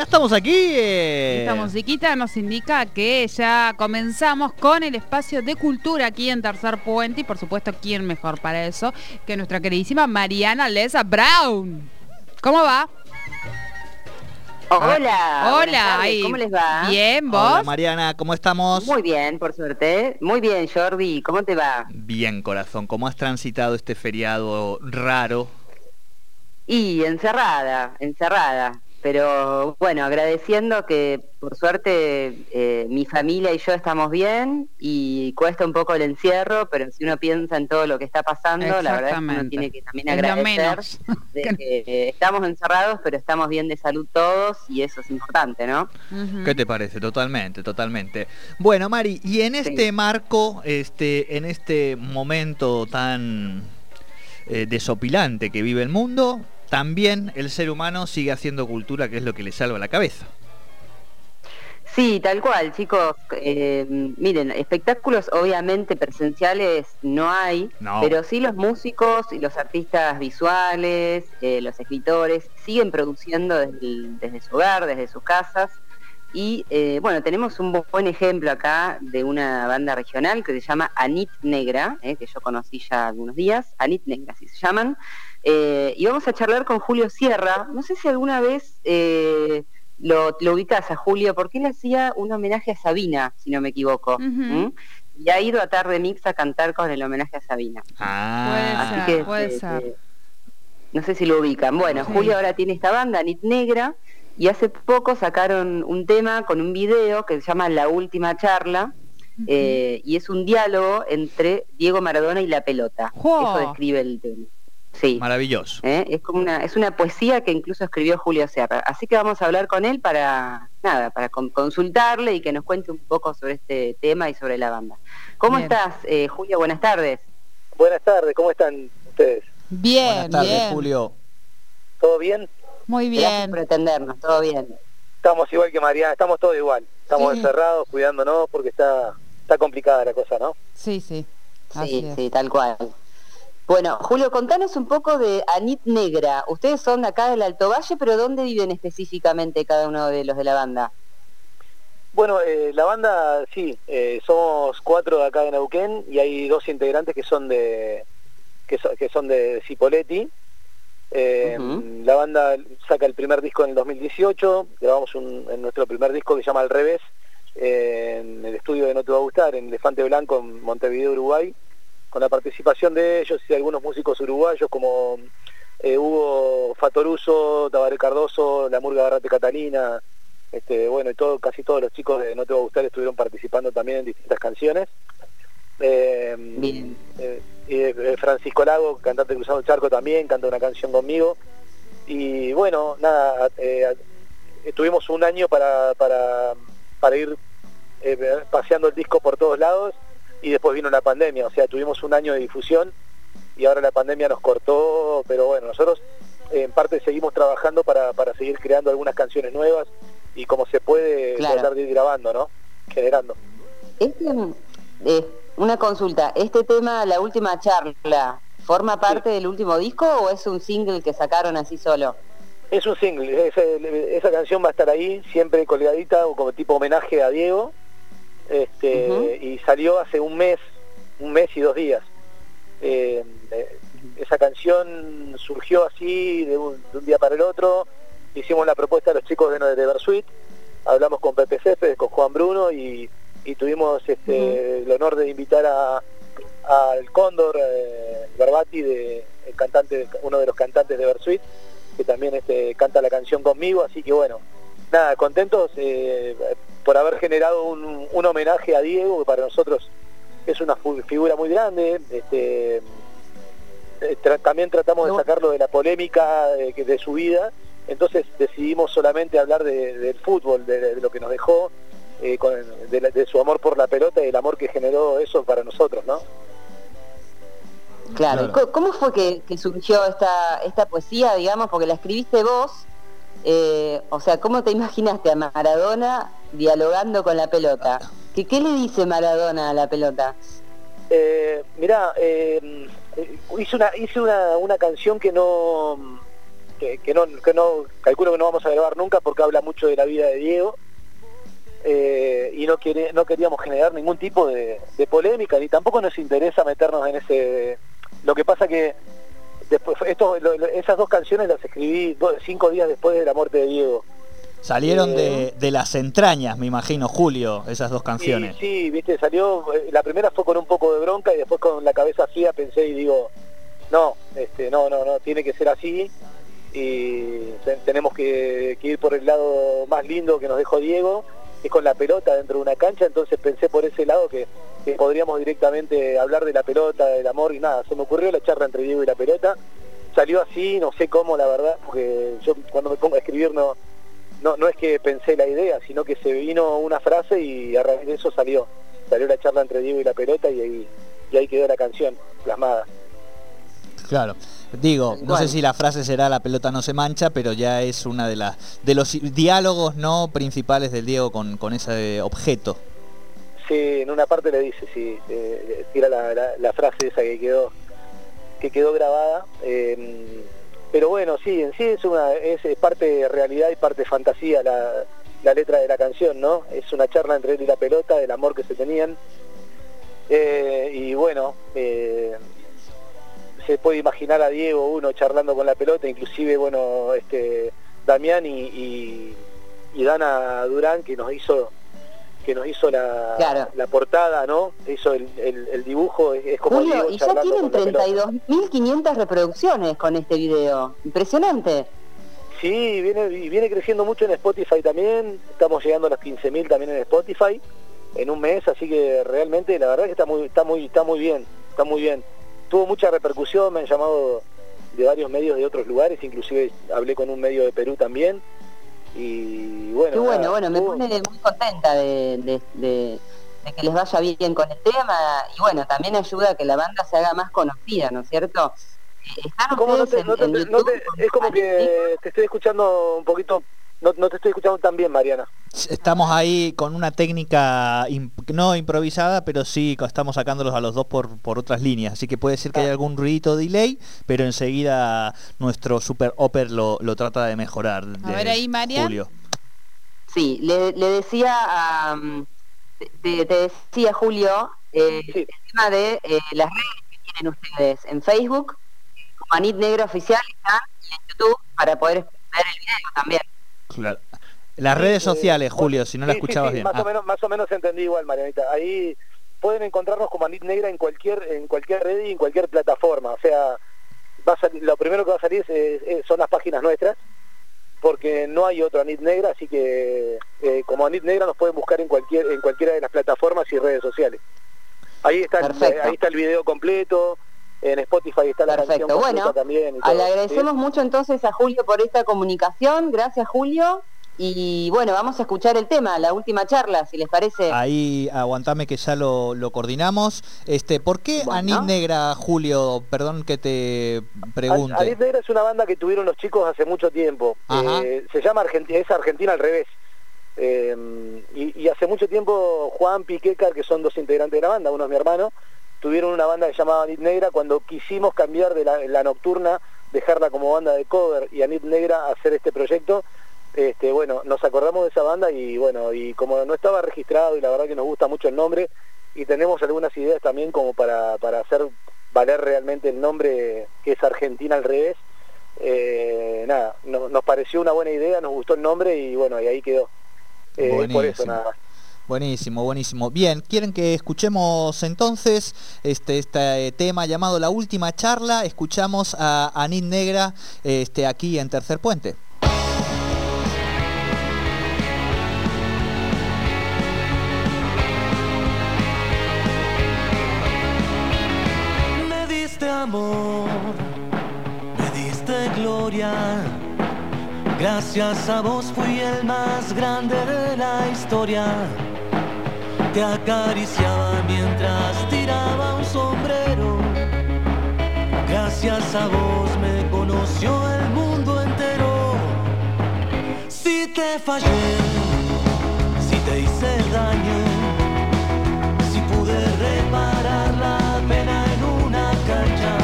ya estamos aquí. Eh. Esta musiquita nos indica que ya comenzamos con el espacio de cultura aquí en Tercer Puente y por supuesto, ¿quién mejor para eso que nuestra queridísima Mariana Lesa Brown? ¿Cómo va? Hola. Hola. ¿Cómo les va? Bien, ¿vos? Hola Mariana, ¿cómo estamos? Muy bien, por suerte. Muy bien, Jordi. ¿Cómo te va? Bien, corazón. ¿Cómo has transitado este feriado raro? Y encerrada, encerrada pero bueno, agradeciendo que por suerte eh, mi familia y yo estamos bien y cuesta un poco el encierro, pero si uno piensa en todo lo que está pasando, la verdad es que uno tiene que también agradecer de que estamos encerrados, pero estamos bien de salud todos y eso es importante, ¿no? ¿Qué te parece? Totalmente, totalmente. Bueno, Mari, y en este marco, este, en este momento tan eh, desopilante que vive el mundo, también el ser humano sigue haciendo cultura, que es lo que le salva la cabeza. Sí, tal cual, chicos. Eh, miren, espectáculos obviamente presenciales no hay, pero sí los músicos y los artistas visuales, eh, los escritores, siguen produciendo desde, su hogar, desde sus casas. Y eh, bueno, tenemos un buen ejemplo acá de una banda regional que se llama Anit Negra, que yo conocí ya algunos días, Anit Negra, así se llaman. Eh, y vamos a charlar con Julio Sierra. No sé si alguna vez eh, lo, ubicas a Julio, porque él hacía un homenaje a Sabina, si no me equivoco. Y ha ido a Tarde Mix a cantar con el homenaje a Sabina. Ah, puede este, ser, este, no sé si lo ubican. Bueno, Julio ahora tiene esta banda, Nit Negra, y hace poco sacaron un tema con un video que se llama La Última Charla. Eh, y es un diálogo entre Diego Maradona y la pelota. Eso describe el tema. Sí. Maravilloso. ¿Eh? Es como una, es una poesía que incluso escribió Julio Serra. Así que vamos a hablar con él para, nada, para consultarle y que nos cuente un poco sobre este tema y sobre la banda. ¿Cómo estás, eh, Julio? Buenas tardes. Buenas tardes, ¿cómo están ustedes? Bien, Buenas tardes, bien. Julio. ¿Todo bien? Muy bien. Gracias por atendernos, todo bien. Estamos igual que Mariana, estamos todos igual. Estamos encerrados, cuidándonos porque está, está complicada la cosa, ¿no? Sí, sí. sí, sí, tal cual. Bueno, Julio, contanos un poco de Anit Negra. Ustedes son acá del Alto Valle, pero ¿dónde viven específicamente cada uno de los de la banda? Bueno, eh, la banda, sí, eh, somos cuatro de acá de Neuquén y hay dos integrantes que son de que, son de Cipoletti. Eh, la banda saca el primer disco en el 2018, grabamos en nuestro primer disco que se llama Al Revés, en el estudio de No Te Va a Gustar, en Elefante Blanco, en Montevideo, Uruguay con la participación de ellos y algunos músicos uruguayos como eh, Hugo Fatoruso, Tabaré Cardoso, La Murga Garrate Catalina, este, bueno, y todo, casi todos los chicos de No Te Va a Gustar estuvieron participando también en distintas canciones. Eh, eh, Francisco Lago, cantante Cruzado el Charco también, canta una canción conmigo. Y bueno, nada, tuvimos un año para, para, para ir paseando el disco por todos lados y después vino la pandemia, o sea, tuvimos un año de difusión y ahora la pandemia nos cortó, pero bueno, nosotros en parte seguimos trabajando para, para seguir creando algunas canciones nuevas y como se puede tratar de ir grabando, ¿no? Generando. Este, eh, una consulta, ¿este tema, la última charla, forma parte del último disco o es un single que sacaron así solo? Es un single, esa canción va a estar ahí, siempre colgadita, como tipo homenaje a Diego, este, y salió hace un mes, un mes y dos días. Eh, eh, esa canción surgió así de un, día para el otro, hicimos la propuesta a los chicos de, de Versuit, hablamos con Pepe Céspedes, con Juan Bruno y, tuvimos este, el honor de invitar a al Cóndor eh, Barbati, de, el cantante, uno de los cantantes de Versuit, que también este, canta la canción conmigo, así que bueno, nada, contentos eh, por haber generado un, homenaje a Diego, que para nosotros es una figura muy grande. Este, eh, también tratamos de sacarlo de la polémica de, su vida, entonces decidimos solamente hablar del fútbol, de, lo que nos dejó, eh, de, su amor por la pelota y el amor que generó eso para nosotros, ¿no? Claro, ¿cómo fue que, que, surgió esta, esta poesía, digamos? Porque la escribiste vos, eh, o sea, ¿cómo te imaginaste a Maradona dialogando con la pelota? ¿Qué, le dice Maradona a la pelota? Eh, mirá, eh, hice, una, hice una, canción que no que, no, que no, calculo que no vamos a grabar nunca porque habla mucho de la vida de Diego. Eh, y no, quiere, no queríamos generar ningún tipo de, polémica, ni tampoco nos interesa meternos en ese... Lo que pasa que después esto, esas dos canciones las escribí cinco días después de la muerte de Diego. Salieron de, de, las entrañas, me imagino, Julio, esas dos canciones. Sí, sí, viste, salió, eh, la primera fue con un poco de bronca y después con la cabeza fría pensé y digo, no, este, no, no, no, tiene que ser así y tenemos que, ir por el lado más lindo que nos dejó Diego, es con la pelota dentro de una cancha, entonces pensé por ese lado que, podríamos directamente hablar de la pelota, del amor y nada, se me ocurrió la charla entre Diego y la pelota, salió así, no sé cómo la verdad, porque yo cuando me pongo a escribir no, no, no es que pensé la idea, sino que se vino una frase y a raíz de eso salió, salió la charla entre Diego y la pelota y ahí, y ahí quedó la canción plasmada. Claro. Digo, no sé si la frase será la pelota no se mancha, pero ya es una de las de los diálogos no principales del Diego con, con ese objeto. Sí, en una parte le dice, sí, eh, tira la, frase esa que quedó que quedó grabada. Em, pero bueno, sí, en sí es una es, parte de realidad y parte de fantasía la, la, letra de la canción, ¿no? Es una charla entre él y la pelota, del amor que se tenían. Eh, y bueno, eh, se puede imaginar a Diego uno charlando con la pelota, inclusive bueno este Damián y, Dana Durán que nos hizo que nos hizo la, la portada, ¿no? Hizo el, el, dibujo, es como Julio, y ya tienen 32.500 reproducciones con este video. Impresionante. Sí, viene, viene creciendo mucho en Spotify también. Estamos llegando a los 15.000 también en Spotify en un mes, así que realmente la verdad que está muy, está muy, está muy bien, está muy bien tuvo mucha repercusión, me han llamado de varios medios de otros lugares, inclusive hablé con un medio de Perú también. Y bueno, Qué bueno, bueno, me pone muy contenta de, que les vaya bien con el tema y bueno, también ayuda a que la banda se haga más conocida, ¿no es cierto? es como que te estoy escuchando un poquito no, te estoy escuchando tan bien, Mariana. Estamos ahí con una técnica no improvisada, pero sí estamos sacándolos a los dos por, por otras líneas. Así que puede ser que haya algún ruidito delay, pero enseguida nuestro super oper lo, trata de mejorar. a ver ahí, María. Julio. Sí, le, decía a, te, decía Julio eh, el tema de eh, las redes que tienen ustedes en Facebook, como Anit Negro Oficial y en YouTube para poder ver el video también. Las redes sociales, Julio, si no la escuchabas bien. Más, o ah. menos, más o menos entendí igual, Marianita. Ahí pueden encontrarnos como Anit Negra en cualquier, en cualquier red y en cualquier plataforma. O sea, va lo primero que va a salir son las páginas nuestras, porque no hay otro Anit Negra, así que eh, como Anit Negra nos pueden buscar en cualquier en cualquiera de las plataformas y redes sociales. Ahí está, el, ahí está el video completo, en Spotify está la Perfecto. canción bueno, también. le agradecemos mucho entonces a Julio por esta comunicación. Gracias, Julio. Y bueno, vamos a escuchar el tema, la última charla, si les parece. Ahí aguantame que ya lo, coordinamos. Este, ¿Por qué Anit Negra, Julio? Perdón que te pregunte. Anit Negra es una banda que tuvieron los chicos hace mucho tiempo. Eh, se llama Argentina, es Argentina al revés. Eh, y, hace mucho tiempo Juan Piquecar, que son dos integrantes de la banda, uno es mi hermano, tuvieron una banda que llamaba Anit Negra cuando quisimos cambiar de la, nocturna, dejarla como banda de cover y Anit Negra hacer este proyecto. Este, bueno, nos acordamos de esa banda y bueno, y como no estaba registrado y la verdad que nos gusta mucho el nombre y tenemos algunas ideas también como para, para hacer valer realmente el nombre que es Argentina al revés, eh, nada, nos pareció una buena idea, nos gustó el nombre y bueno, y ahí quedó. Eh, por eso nada Buenísimo, buenísimo. Bien, ¿quieren que escuchemos entonces este, este tema llamado La Última Charla? Escuchamos a Anit Negra este, aquí en Tercer Puente. Me diste amor, me diste gloria. Gracias a vos fui el más grande de la historia te acariciaba mientras tiraba un sombrero. Gracias a vos me conoció el mundo entero. Si te fallé, si te hice daño, si pude reparar la pena en una cancha,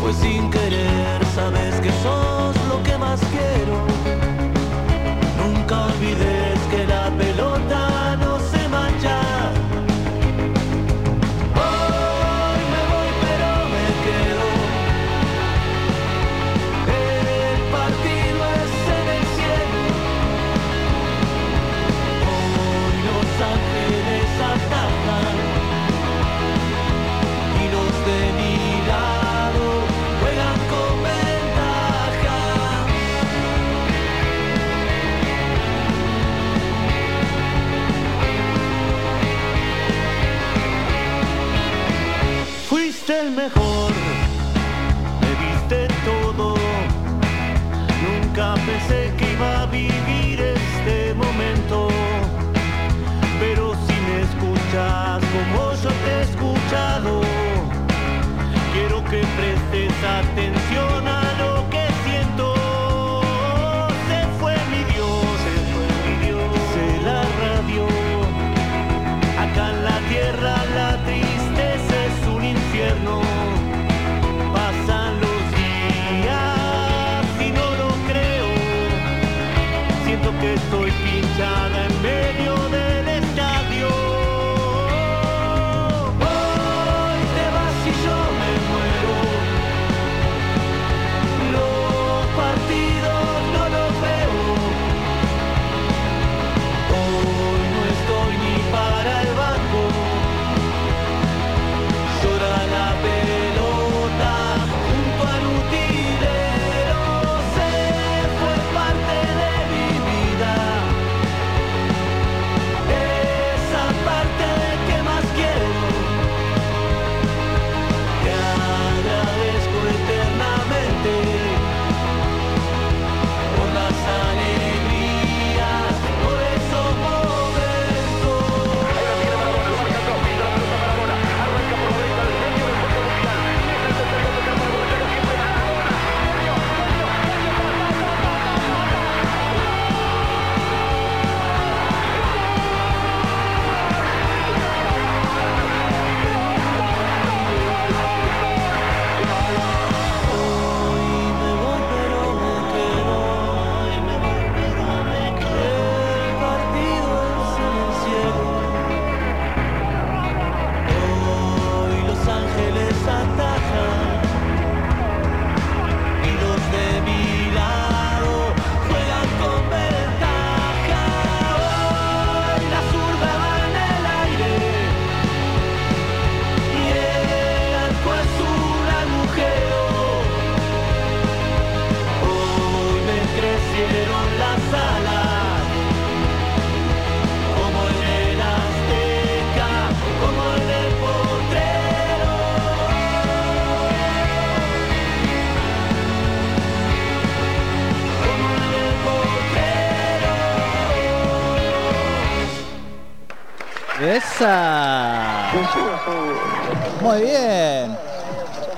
pues sin querer, sabes que sos lo que más quiero. Nunca olvidé. Que ¡Esa! Muy bien.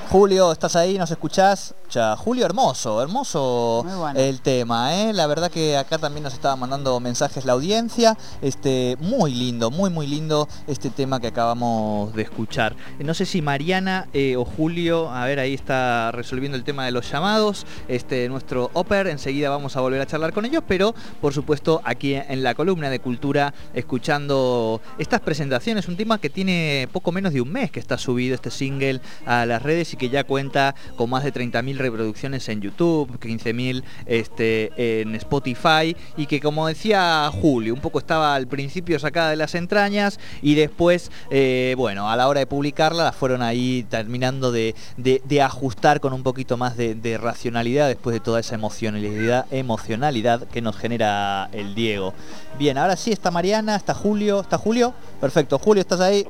Julio, ¿estás ahí? ¿Nos escuchás? Julio, hermoso, hermoso bueno. el tema, ¿eh? La verdad que acá también nos estaba mandando mensajes la audiencia. Este, muy lindo, muy, muy lindo este tema que acabamos de escuchar. No sé si Mariana eh, o Julio, a ver, ahí está resolviendo el tema de los llamados. Este, nuestro Oper, enseguida vamos a volver a charlar con ellos, pero por supuesto aquí en la columna de cultura, escuchando estas presentaciones, un tema que tiene poco menos de un mes que está subido este single a las redes y que ya cuenta con más de 30.000 reproducciones en YouTube, 15.000 este, en Spotify y que como decía Julio, un poco estaba al principio sacada de las entrañas y después, eh, bueno, a la hora de publicarla la fueron ahí terminando de, de- ajustar con un poquito más de, de racionalidad después de toda esa emocionalidad, emocionalidad que nos genera el Diego. Bien, ahora sí está Mariana, está Julio, ¿está Julio? Perfecto, Julio, ¿estás ahí?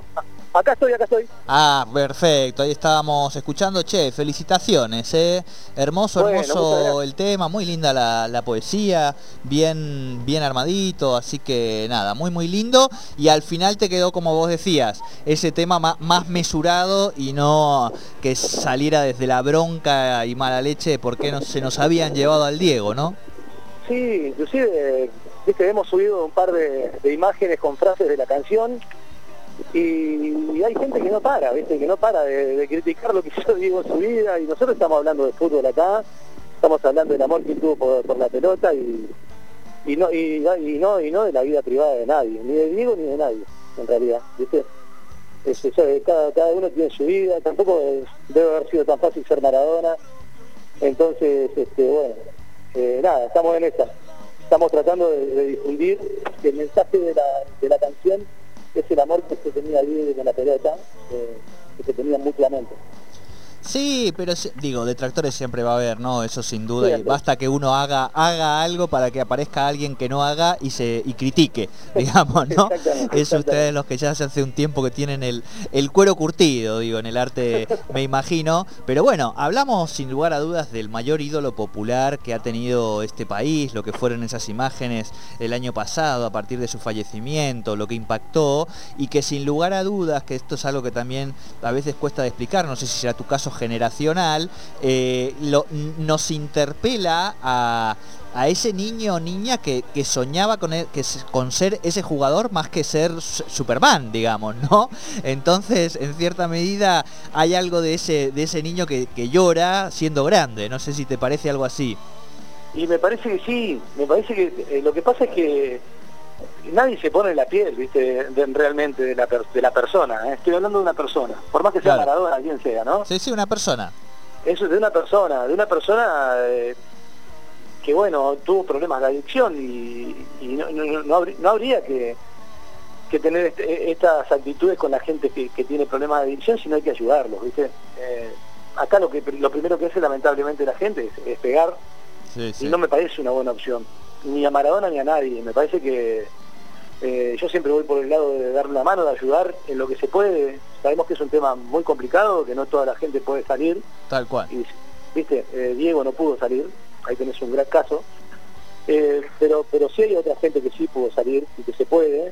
Acá estoy, acá estoy. Ah, perfecto, ahí estábamos escuchando, che, felicitaciones, ¿eh? Hermoso, Bueno, hermoso el tema, muy linda la, la poesía, bien, bien armadito, así que nada, muy muy lindo. Y al final te quedó, como vos decías, ese tema ma- más mesurado y no que saliera desde la bronca y mala leche de por qué no, se nos habían llevado al Diego, ¿no? Sí, inclusive, viste, hemos subido un par de, de imágenes con frases de la canción y, hay gente que no para, viste, que no para de, criticar lo que yo digo en su vida y nosotros estamos hablando de fútbol acá, estamos hablando del amor que tuvo por, la pelota y, y no y, no y no de la vida privada de nadie, ni de Diego ni de nadie, en realidad, viste. Este, ya, cada, cada uno tiene su vida, tampoco debe haber sido tan fácil ser Maradona, entonces, este, bueno, eh, nada, estamos en esta. Estamos tratando de, de difundir el mensaje de la, de la canción es el amor que se tenía Diego con la pelota, eh, que se tenían mutuamente. Sí, pero digo, detractores siempre va a haber, ¿no? Eso sin duda. y basta que uno haga, haga algo para que aparezca alguien que no haga y se y critique, digamos, ¿no? Es ustedes los que ya hace un tiempo que tienen el, el cuero curtido, digo, en el arte, me imagino. Pero bueno, hablamos sin lugar a dudas del mayor ídolo popular que ha tenido este país, lo que fueron esas imágenes el año pasado a partir de su fallecimiento, lo que impactó y que sin lugar a dudas, que esto es algo que también a veces cuesta de explicar, no sé si será tu caso generacional, eh, nos interpela a, ese niño o niña que, soñaba con, e, que, con ser ese jugador más que ser Superman, digamos, ¿no? Entonces, en cierta medida, hay algo de ese, de ese niño que, llora siendo grande. No sé si te parece algo así. Y me parece que sí, me parece que eh, lo que pasa es que nadie se pone en la piel, ¿viste? realmente de la, de la persona. ¿eh? Estoy hablando de una persona, por más que sea Maradona, quien sea, ¿no? Sí, sí, una persona. Eso es de una persona, de una persona eh, que, bueno, tuvo problemas de adicción y, no, habría, que, tener este, estas actitudes con la gente que, tiene problemas de adicción, sino hay que ayudarlos, ¿viste? Eh, acá lo, que, lo primero que hace lamentablemente la gente es, pegar y no me parece una buena opción ni a Maradona ni a nadie. Me parece que eh, yo siempre voy por el lado de darle la mano, de ayudar en lo que se puede. Sabemos que es un tema muy complicado, que no toda la gente puede salir. Tal cual. Y, Viste, eh, Diego no pudo salir, ahí tenés un gran caso. Eh, pero pero sí hay otra gente que sí pudo salir y que se puede.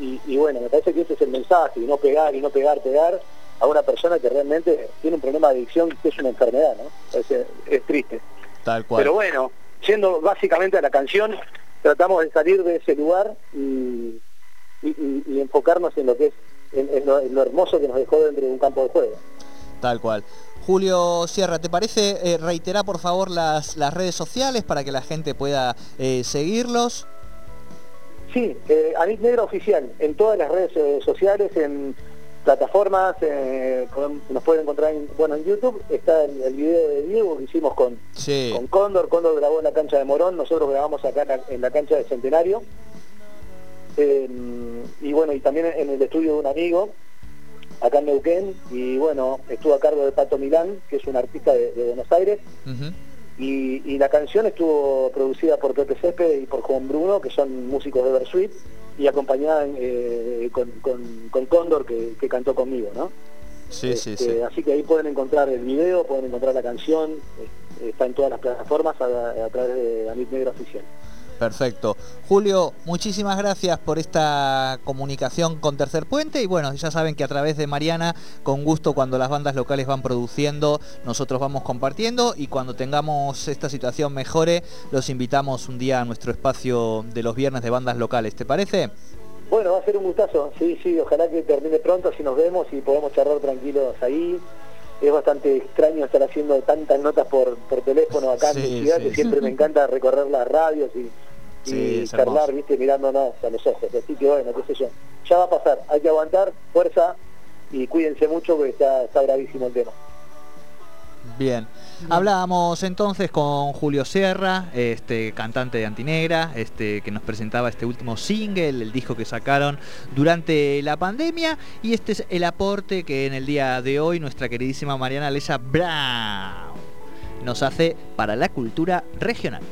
Y, bueno, me parece que ese es el mensaje, y no pegar, y no pegar, pegar a una persona que realmente tiene un problema de adicción que es una enfermedad, ¿no? Es, es triste. Tal cual. Pero bueno, yendo básicamente a la canción, tratamos de salir de ese lugar y, enfocarnos en lo que es, en, lo, hermoso que nos dejó dentro de un campo de juego. Tal cual. Julio Sierra, ¿te parece eh, reiterar por favor las, las, redes sociales para que la gente pueda eh, seguirlos? Sí, eh, Anit Negra Oficial, en todas las redes eh, sociales, en plataformas, eh, nos pueden encontrar en, bueno, en YouTube, está el, video de Diego que hicimos con, con Cóndor, Cóndor grabó en la cancha de Morón, nosotros grabamos acá en la, cancha de Centenario, em, y bueno, y también en el estudio de un amigo, acá en Neuquén, y bueno, estuvo a cargo de Pato Milán, que es un artista de, Buenos Aires, y, la canción estuvo producida por Pepe Cepe y por Juan Bruno, que son músicos de Versuit, y acompañada eh, con, con, Cóndor, que, cantó conmigo, ¿no? Sí, sí, este, sí. Así que ahí pueden encontrar el video, pueden encontrar la canción, eh, está en todas las plataformas a, través de Amit Negro Oficial. Perfecto. Julio, muchísimas gracias por esta comunicación con Tercer Puente y bueno, ya saben que a través de Mariana, con gusto cuando las bandas locales van produciendo, nosotros vamos compartiendo y cuando tengamos esta situación mejore, los invitamos un día a nuestro espacio de los viernes de bandas locales. ¿Te parece? Bueno, va a ser un gustazo, sí, sí, ojalá que termine pronto, así nos vemos y podemos charlar tranquilos ahí es bastante extraño estar haciendo tantas notas por, teléfono acá en mi ciudad, que siempre me encanta recorrer las radios y, y charlar, viste, mirándonos a los ojos. Así que bueno, qué sé yo. Ya va a pasar, hay que aguantar, fuerza y cuídense mucho porque está, está gravísimo el tema. Bien. Hablábamos entonces con Julio Sierra, este cantante de Antinegra, este que nos presentaba este último single, el disco que sacaron durante la pandemia y este es el aporte que en el día de hoy nuestra queridísima Mariana Lesa Brown nos hace para la cultura regional.